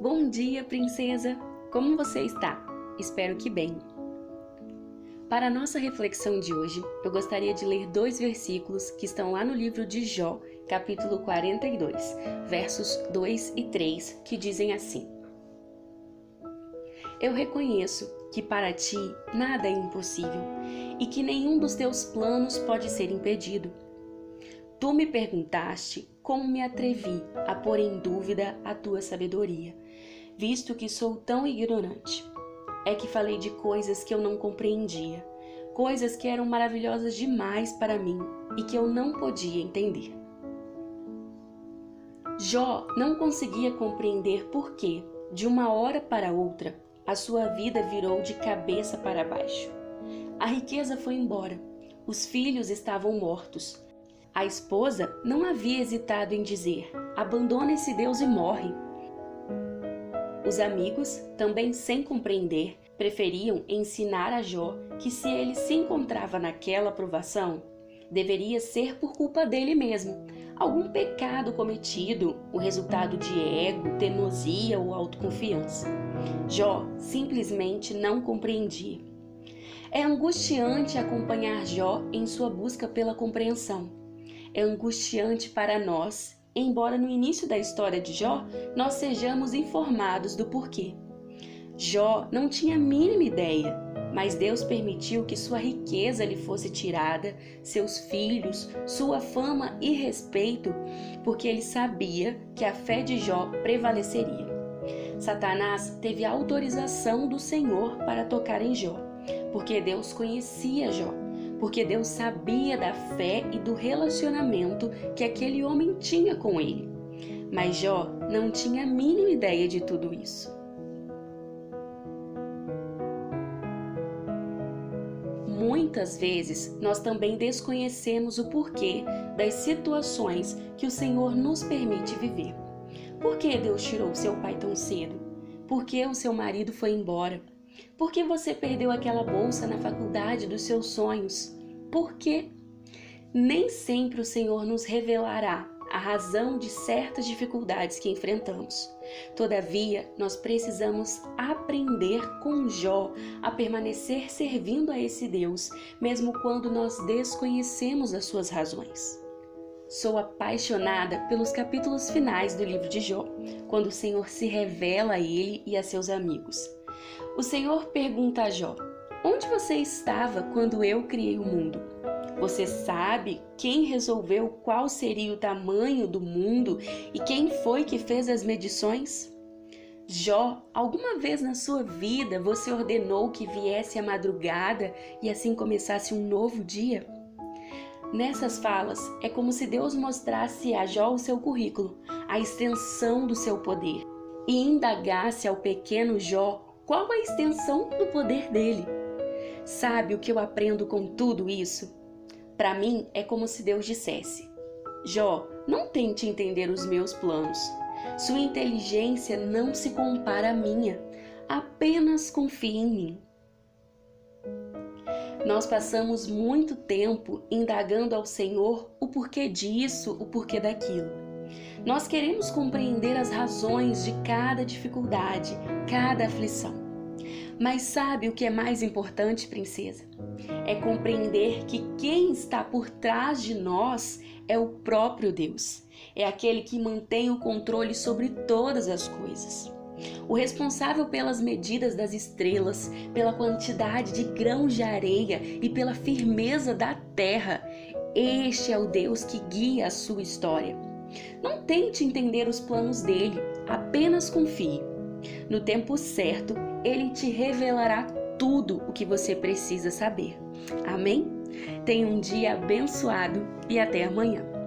Bom dia, princesa! Como você está? Espero que bem. Para a nossa reflexão de hoje, eu gostaria de ler dois versículos que estão lá no livro de Jó, capítulo 42, versos 2 e 3, que dizem assim: Eu reconheço que para ti nada é impossível e que nenhum dos teus planos pode ser impedido. Tu me perguntaste como me atrevi a pôr em dúvida a tua sabedoria visto que sou tão ignorante. É que falei de coisas que eu não compreendia, coisas que eram maravilhosas demais para mim e que eu não podia entender. Jó não conseguia compreender por que, de uma hora para outra, a sua vida virou de cabeça para baixo. A riqueza foi embora, os filhos estavam mortos. A esposa não havia hesitado em dizer: abandona esse Deus e morre. Os amigos, também sem compreender, preferiam ensinar a Jó que se ele se encontrava naquela provação, deveria ser por culpa dele mesmo, algum pecado cometido, o resultado de ego, teimosia ou autoconfiança. Jó simplesmente não compreendia. É angustiante acompanhar Jó em sua busca pela compreensão. É angustiante para nós embora no início da história de Jó nós sejamos informados do porquê. Jó não tinha a mínima ideia, mas Deus permitiu que sua riqueza lhe fosse tirada, seus filhos, sua fama e respeito, porque ele sabia que a fé de Jó prevaleceria. Satanás teve autorização do Senhor para tocar em Jó, porque Deus conhecia Jó porque Deus sabia da fé e do relacionamento que aquele homem tinha com ele. Mas Jó não tinha a mínima ideia de tudo isso. Muitas vezes nós também desconhecemos o porquê das situações que o Senhor nos permite viver. Por que Deus tirou seu pai tão cedo? Por que o seu marido foi embora? Por que você perdeu aquela bolsa na faculdade dos seus sonhos? Por quê? Nem sempre o Senhor nos revelará a razão de certas dificuldades que enfrentamos. Todavia, nós precisamos aprender com Jó a permanecer servindo a esse Deus, mesmo quando nós desconhecemos as suas razões. Sou apaixonada pelos capítulos finais do livro de Jó, quando o Senhor se revela a ele e a seus amigos. O Senhor pergunta a Jó: Onde você estava quando eu criei o mundo? Você sabe quem resolveu qual seria o tamanho do mundo e quem foi que fez as medições? Jó, alguma vez na sua vida você ordenou que viesse a madrugada e assim começasse um novo dia? Nessas falas, é como se Deus mostrasse a Jó o seu currículo, a extensão do seu poder, e indagasse ao pequeno Jó qual a extensão do poder dele? Sabe o que eu aprendo com tudo isso? Para mim é como se Deus dissesse: Jó, não tente entender os meus planos. Sua inteligência não se compara à minha. Apenas confie em mim. Nós passamos muito tempo indagando ao Senhor o porquê disso, o porquê daquilo. Nós queremos compreender as razões de cada dificuldade, cada aflição. Mas sabe o que é mais importante, princesa? É compreender que quem está por trás de nós é o próprio Deus. É aquele que mantém o controle sobre todas as coisas. O responsável pelas medidas das estrelas, pela quantidade de grãos de areia e pela firmeza da terra, este é o Deus que guia a sua história. Não tente entender os planos dele, apenas confie. No tempo certo, ele te revelará tudo o que você precisa saber. Amém? Tenha um dia abençoado e até amanhã.